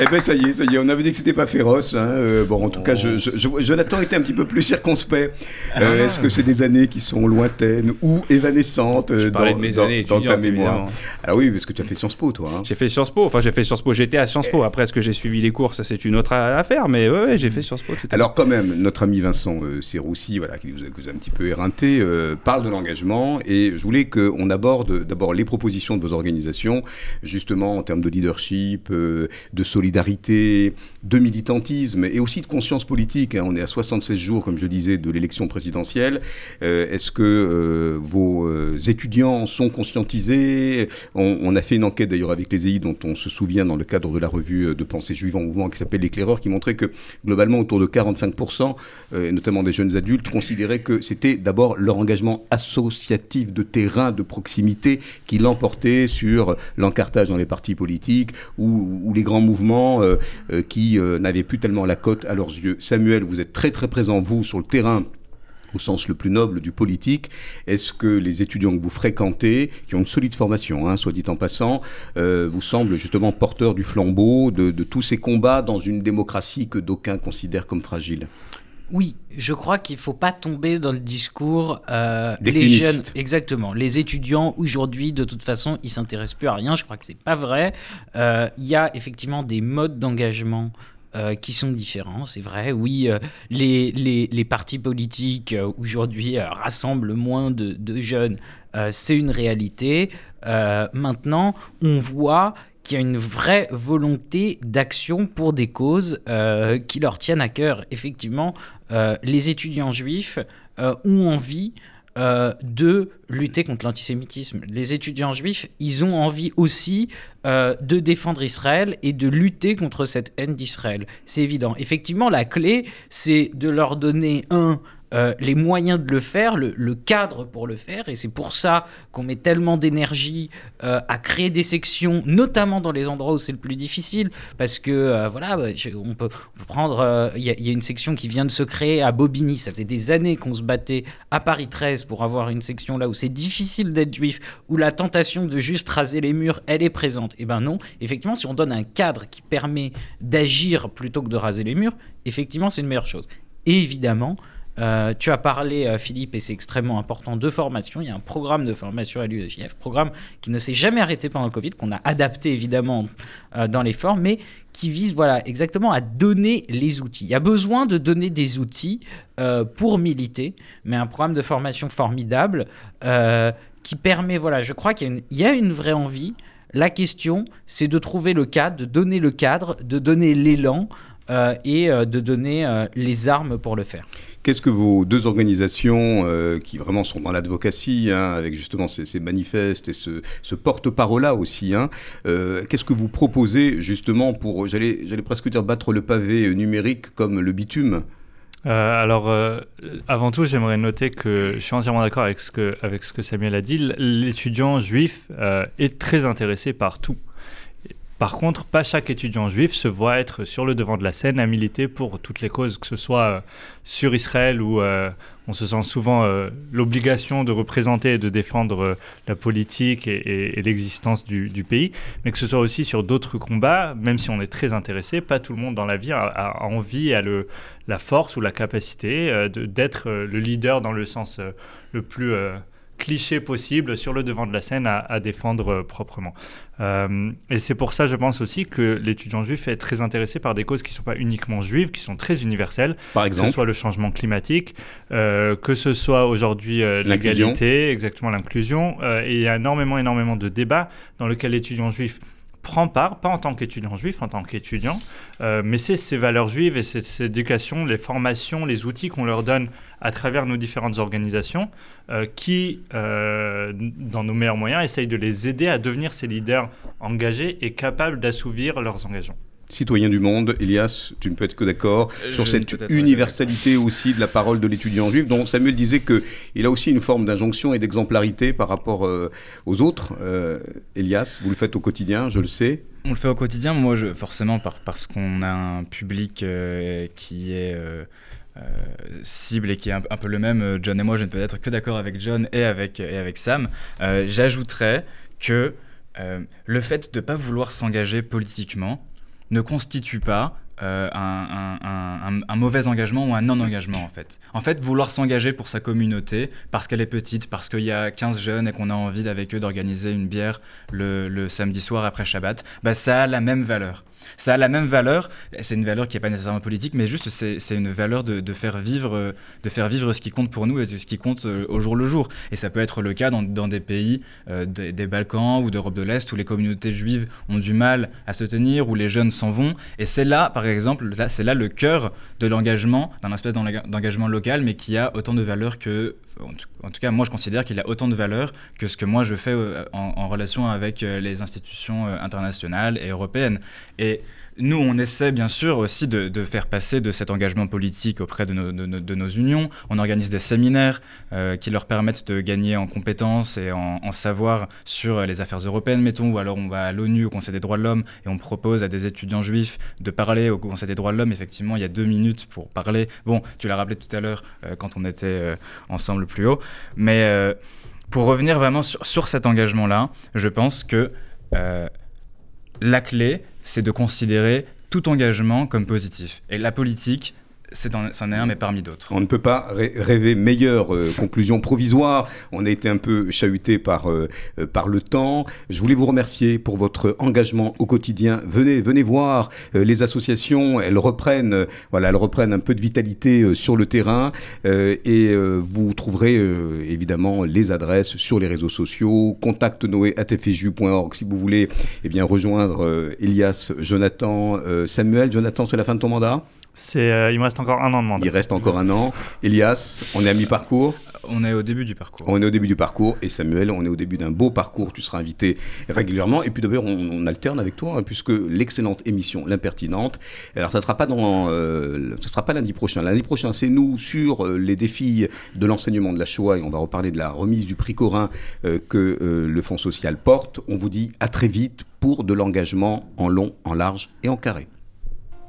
Eh ben ça y est, ça y est, on avait dit que c'était pas féroce. Hein. Euh, bon, en tout cas, je, je- je- Jonathan était un petit peu plus circonspect. Euh, Est-ce que c'est des années qui sont lointaines ou évanescentes euh, Je dans, de mes dans- années dans ta mémoire. Ah oui, parce que tu as fait Sciences Po, toi. hein. J'ai fait Sciences Po, enfin j'ai fait Sciences Po, j'étais à Sciences Po. Après, est-ce que j'ai suivi les cours Ça, c'est une autre a- affaire, mais ouais, ouais, j'ai fait Sciences Po. tout à fait. Alors quand même, notre ami Vincent euh, Serroussi, voilà, qui vous a, qui vous a un petit peu éreinté, parle de l'engagement et je voulais qu'on aborde d'abord les propositions de vos organisations, justement en termes de leadership, de solidarité, de militantisme et aussi de conscience politique. hein. On est à 76 jours, comme je disais, de l'élection présidentielle. Euh, Est-ce que euh, vos euh, étudiants sont conscientisés? On, a fait une enquête d'ailleurs avec les EI dont on se souvient dans le cadre de la revue de pensée juive en mouvement qui s'appelle L'éclaireur, qui montrait que globalement autour de 45%, euh, et notamment des jeunes adultes, considéraient que c'était d'abord leur engagement associatif de terrain, de proximité, qui l'emportait sur l'encartage dans les partis politiques ou les grands mouvements euh, euh, qui euh, n'avaient plus tellement la cote à leurs yeux. Samuel, vous êtes très très présent, vous, sur le terrain au sens le plus noble du politique, est-ce que les étudiants que vous fréquentez, qui ont une solide formation, hein, soit dit en passant, vous semblent justement porteurs du flambeau de tous ces combats dans une démocratie que d'aucuns considèrent comme fragile? Oui, je crois qu'il ne faut pas tomber dans le discours. euh, les jeunes, exactement. Les étudiants, aujourd'hui, de toute façon, ils s'intéressent plus à rien. Je crois que c'est pas vrai. Euh, Il y a effectivement des modes d'engagement. euh, qui sont différents, c'est vrai. Oui, les, les, les partis politiques aujourd'hui rassemblent moins de, de jeunes, c'est une réalité. Maintenant, on voit qu'il y a une vraie volonté d'action pour des causes euh, qui leur tiennent à cœur. Effectivement, euh, les étudiants juifs euh, ont envie de lutter contre l'antisémitisme. Les étudiants juifs, ils ont envie aussi de défendre Israël et de lutter contre cette haine d'Israël. C'est évident. Effectivement, la clé, c'est de leur donner un euh, les moyens de le faire, le, cadre pour le faire, et c'est pour ça qu'on met tellement d'énergie euh, à créer des sections, notamment dans les endroits où c'est le plus difficile, parce que euh, voilà, bah, on, peut, prendre, il y, a- une section qui vient de se créer à Bobigny, ça faisait des années qu'on se battait à Paris 13 pour avoir une section là où c'est difficile d'être juif, où la tentation de juste raser les murs, elle est présente. Et ben non, effectivement, si on donne un cadre qui permet d'agir plutôt que de raser les murs, effectivement, c'est une meilleure chose. Et évidemment, euh, tu as parlé, euh, Philippe, et c'est extrêmement important, de formation. Il y a un programme de formation à l'UEJF, programme qui ne s'est jamais arrêté pendant le Covid, qu'on a adapté évidemment euh, dans les formes, mais qui vise voilà, exactement à donner les outils. Il y a besoin de donner des outils pour militer, mais un programme de formation formidable qui permet, voilà, je crois qu'il y a une- vraie envie. La question, c'est de trouver le cadre, de donner le cadre, de donner l'élan et de donner les armes pour le faire. Qu'est-ce que vos deux organisations, euh, qui vraiment sont dans l'advocatie, hein, avec justement ces, manifestes et ce, porte-parole-là aussi, hein, euh, qu'est-ce que vous proposez justement pour, j'allais presque dire, battre le pavé numérique comme le bitume? Euh, alors, avant tout, j'aimerais noter que je suis entièrement d'accord avec, ce que- Samuel a dit. L'étudiant juif est très intéressé par tout. Par contre, pas chaque étudiant juif se voit être sur le devant de la scène à militer pour toutes les causes, que ce soit euh, sur Israël où euh, on se sent souvent euh, l'obligation de représenter et de défendre la politique et, l'existence du, pays, mais que ce soit aussi sur d'autres combats, même si on est très intéressé, pas tout le monde dans la vie a, envie a la force ou la capacité d'être le leader dans le sens le plus euh, cliché possible sur le devant de la scène à, à défendre euh, proprement. Euh, et c'est pour ça, je pense aussi, que l'étudiant juif est très intéressé par des causes qui ne sont pas uniquement juives, qui sont très universelles, Par que exemple ce soit le changement climatique, euh, que ce soit aujourd'hui euh, l'égalité, exactement l'inclusion. Et il y a énormément, énormément de débats dans lesquels l'étudiant juif prend part, pas en tant qu'étudiant juif, en tant qu'étudiant, euh, mais c'est ces valeurs juives et cette, éducation, les formations, les outils qu'on leur donne à travers nos différentes organisations euh, qui, euh, dans nos meilleurs moyens, essayent de les aider à devenir ces leaders engagés et capables d'assouvir leurs engagements. Citoyen du monde, Elias, tu ne peux être que d'accord Euh, sur je cette universalité aussi de la parole de l'étudiant juif, dont Samuel disait qu'il a aussi une forme d'injonction et d'exemplarité par rapport euh, aux autres. Euh, Elias, vous le faites au quotidien, je le sais. On le fait au quotidien, moi je, forcément par- parce qu'on a un public euh, qui est euh, euh, cible et qui est un, un peu le même. John et moi, je ne peux être que d'accord avec John et avec, et avec Sam. Euh, J'ajouterais que euh, le fait de ne pas vouloir s'engager politiquement ne constitue pas euh, un, un, mauvais engagement ou un non-engagement en fait. En fait, vouloir s'engager pour sa communauté, parce qu'elle est petite, parce qu'il y a 15 jeunes et qu'on a envie avec eux d'organiser une bière le, le, samedi soir après Shabbat, bah, ça a la même valeur. Ça a la même valeur, c'est une valeur qui n'est pas nécessairement politique, mais juste c'est une valeur de, faire vivre, de faire vivre ce qui compte pour nous et ce qui compte euh, au jour le jour. Et ça peut être le cas dans, dans des pays euh, des, Balkans ou d'Europe de l'Est où les communautés juives ont du mal à se tenir, où les jeunes s'en vont. Et c'est là, par exemple, c'est là le cœur de l'engagement, d'un espèce d'engagement local, mais qui a autant de valeur que en tout cas, moi, je considère qu'il a autant de valeur que ce que moi je fais euh, en, en relation avec euh, les institutions euh, internationales et européennes. Et nous, on essaie bien sûr aussi de, faire passer de cet engagement politique auprès de nos, unions. On organise des séminaires euh, qui leur permettent de gagner en compétences et en, savoir sur les affaires européennes, mettons, ou alors on va à l'ONU, au Conseil des droits de l'homme, et on propose à des étudiants juifs de parler au Conseil des droits de l'homme. Effectivement, il y a deux minutes pour parler. Bon, tu l'as rappelé tout à l'heure euh, quand on était euh, ensemble plus haut. Mais pour revenir vraiment sur, cet engagement-là, je pense que la clé, c'est de considérer tout engagement comme positif. Et la politique, c'en est un, mais parmi d'autres. On ne peut pas rêver meilleure euh, conclusion provisoire. On a été un peu chahuté par, euh, par le temps. Je voulais vous remercier pour votre engagement au quotidien. Venez, venez voir euh, les associations. Elles reprennent, euh, voilà, elles reprennent un peu de vitalité euh, sur le terrain. et vous trouverez évidemment les adresses sur les réseaux sociaux. Contact noé.tfju.org si vous voulez eh bien, rejoindre Elias, Jonathan, Samuel. Jonathan, c'est la fin de ton mandat? Euh, il me reste encore un an de mandat. Il reste encore un an. Elias, on est à mi-parcours On est au début du parcours. On est au début du parcours. Et Samuel, on est au début d'un beau parcours. Tu seras invité régulièrement. Et puis d'ailleurs, on, on, alterne avec toi, hein, puisque l'excellente émission, l'impertinente. Alors, ça ne sera pas dans, euh, ça sera pas lundi prochain. Lundi prochain, c'est nous sur euh, les défis de l'enseignement de la Shoah. Et on va reparler de la remise du prix Corin euh, que euh, le Fonds social porte. On vous dit à très vite pour de l'engagement en long, en large et en carré.